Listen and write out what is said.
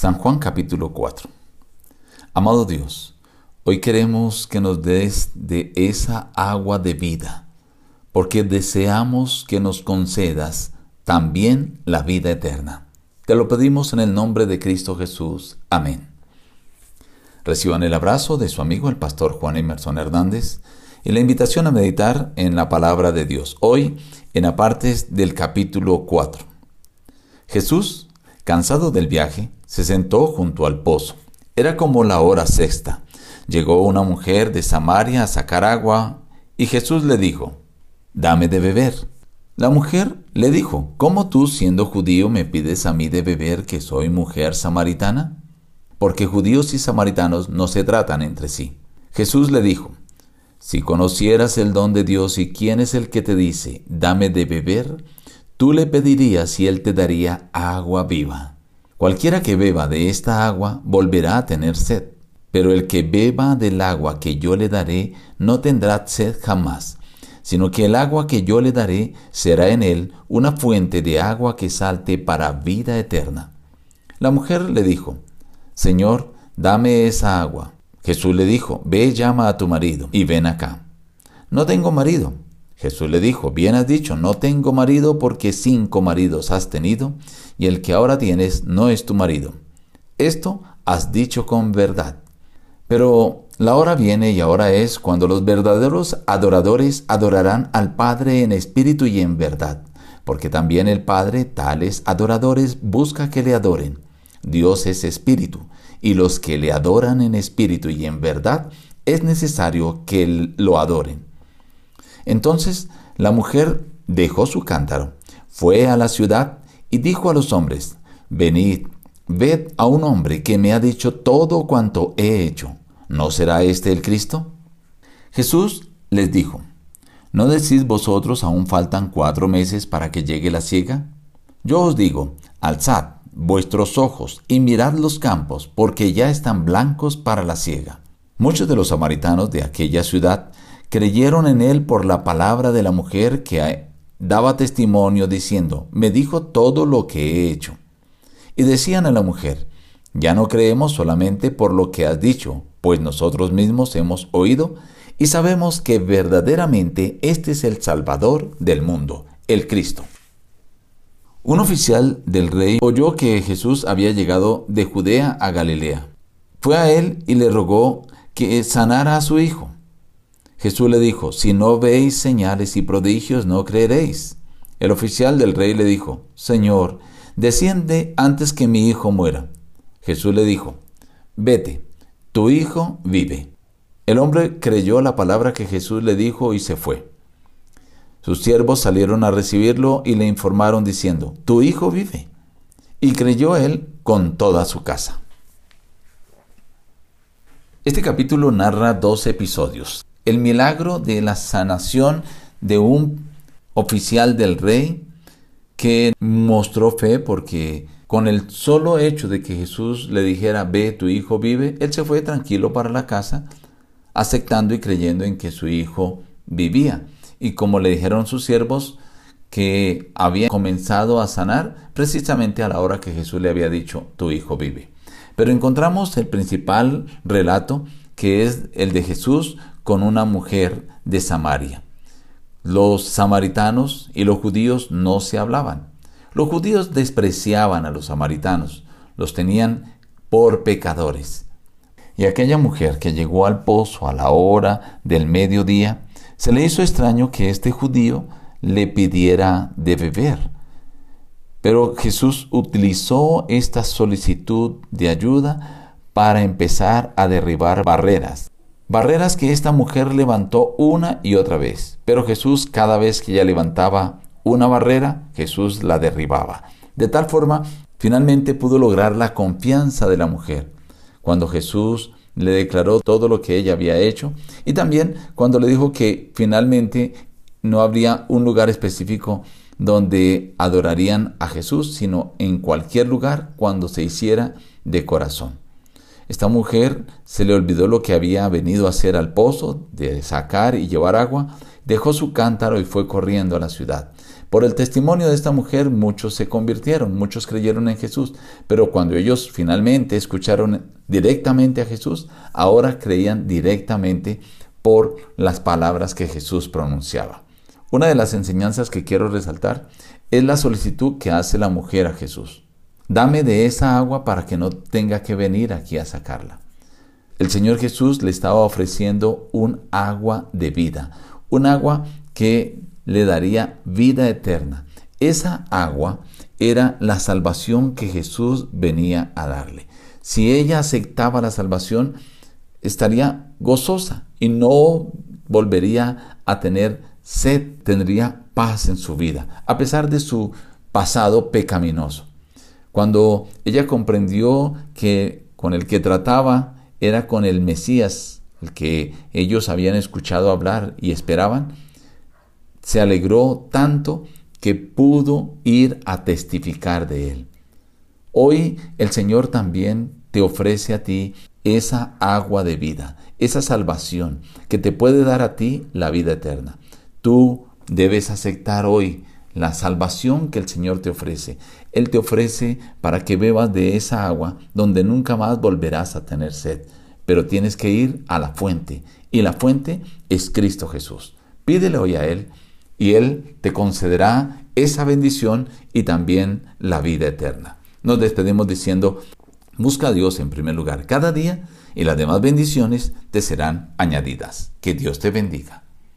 San Juan capítulo 4. Amado Dios, hoy queremos que nos des de esa agua de vida, porque deseamos que nos concedas también la vida eterna. Te lo pedimos en el nombre de Cristo Jesús. Amén. Reciban el abrazo de su amigo el pastor Juan Emerson Hernández y la invitación a meditar en la palabra de Dios. Hoy en apartes del capítulo 4. Jesús, cansado del viaje, se sentó junto al pozo. Era como la hora sexta. Llegó una mujer de Samaria a sacar agua y Jesús le dijo, Dame de beber. La mujer le dijo, ¿cómo tú siendo judío me pides a mí de beber que soy mujer samaritana? Porque judíos y samaritanos no se tratan entre sí. Jesús le dijo, si conocieras el don de Dios y quién es el que te dice, dame de beber, tú le pedirías y él te daría agua viva. Cualquiera que beba de esta agua volverá a tener sed, pero el que beba del agua que yo le daré no tendrá sed jamás, sino que el agua que yo le daré será en él una fuente de agua que salte para vida eterna. La mujer le dijo, Señor, dame esa agua. Jesús le dijo, Ve llama a tu marido y ven acá. No tengo marido, Jesús le dijo, bien has dicho, no tengo marido porque cinco maridos has tenido y el que ahora tienes no es tu marido. Esto has dicho con verdad. Pero la hora viene y ahora es cuando los verdaderos adoradores adorarán al Padre en espíritu y en verdad, porque también el Padre tales adoradores busca que le adoren. Dios es espíritu, y los que le adoran en espíritu y en verdad es necesario que lo adoren. Entonces la mujer dejó su cántaro, fue a la ciudad y dijo a los hombres, Venid, ved a un hombre que me ha dicho todo cuanto he hecho. ¿No será este el Cristo? Jesús les dijo, ¿no decís vosotros aún faltan cuatro meses para que llegue la siega? Yo os digo, alzad vuestros ojos y mirad los campos, porque ya están blancos para la siega. Muchos de los samaritanos de aquella ciudad creyeron en él por la palabra de la mujer que daba testimonio diciendo, me dijo todo lo que he hecho. Y decían a la mujer, ya no creemos solamente por lo que has dicho, pues nosotros mismos hemos oído y sabemos que verdaderamente este es el Salvador del mundo, el Cristo. Un oficial del rey oyó que Jesús había llegado de Judea a Galilea. Fue a él y le rogó que sanara a su hijo. Jesús le dijo, si no veis señales y prodigios, no creeréis. El oficial del rey le dijo, Señor, desciende antes que mi hijo muera. Jesús le dijo, vete, tu hijo vive. El hombre creyó la palabra que Jesús le dijo y se fue. Sus siervos salieron a recibirlo y le informaron diciendo, tu hijo vive. Y creyó él con toda su casa. Este capítulo narra dos episodios el milagro de la sanación de un oficial del rey que mostró fe porque con el solo hecho de que Jesús le dijera, ve, tu hijo vive, él se fue tranquilo para la casa, aceptando y creyendo en que su hijo vivía. Y como le dijeron sus siervos que había comenzado a sanar precisamente a la hora que Jesús le había dicho, tu hijo vive. Pero encontramos el principal relato que es el de Jesús con una mujer de Samaria. Los samaritanos y los judíos no se hablaban. Los judíos despreciaban a los samaritanos, los tenían por pecadores. Y aquella mujer que llegó al pozo a la hora del mediodía, se le hizo extraño que este judío le pidiera de beber. Pero Jesús utilizó esta solicitud de ayuda para empezar a derribar barreras. Barreras que esta mujer levantó una y otra vez. Pero Jesús cada vez que ella levantaba una barrera, Jesús la derribaba. De tal forma, finalmente pudo lograr la confianza de la mujer. Cuando Jesús le declaró todo lo que ella había hecho y también cuando le dijo que finalmente no habría un lugar específico donde adorarían a Jesús, sino en cualquier lugar cuando se hiciera de corazón. Esta mujer se le olvidó lo que había venido a hacer al pozo, de sacar y llevar agua, dejó su cántaro y fue corriendo a la ciudad. Por el testimonio de esta mujer muchos se convirtieron, muchos creyeron en Jesús, pero cuando ellos finalmente escucharon directamente a Jesús, ahora creían directamente por las palabras que Jesús pronunciaba. Una de las enseñanzas que quiero resaltar es la solicitud que hace la mujer a Jesús. Dame de esa agua para que no tenga que venir aquí a sacarla. El Señor Jesús le estaba ofreciendo un agua de vida, un agua que le daría vida eterna. Esa agua era la salvación que Jesús venía a darle. Si ella aceptaba la salvación, estaría gozosa y no volvería a tener sed, tendría paz en su vida, a pesar de su pasado pecaminoso. Cuando ella comprendió que con el que trataba era con el Mesías, el que ellos habían escuchado hablar y esperaban, se alegró tanto que pudo ir a testificar de él. Hoy el Señor también te ofrece a ti esa agua de vida, esa salvación que te puede dar a ti la vida eterna. Tú debes aceptar hoy la salvación que el Señor te ofrece. Él te ofrece para que bebas de esa agua donde nunca más volverás a tener sed. Pero tienes que ir a la fuente y la fuente es Cristo Jesús. Pídele hoy a Él y Él te concederá esa bendición y también la vida eterna. Nos despedimos diciendo, busca a Dios en primer lugar cada día y las demás bendiciones te serán añadidas. Que Dios te bendiga.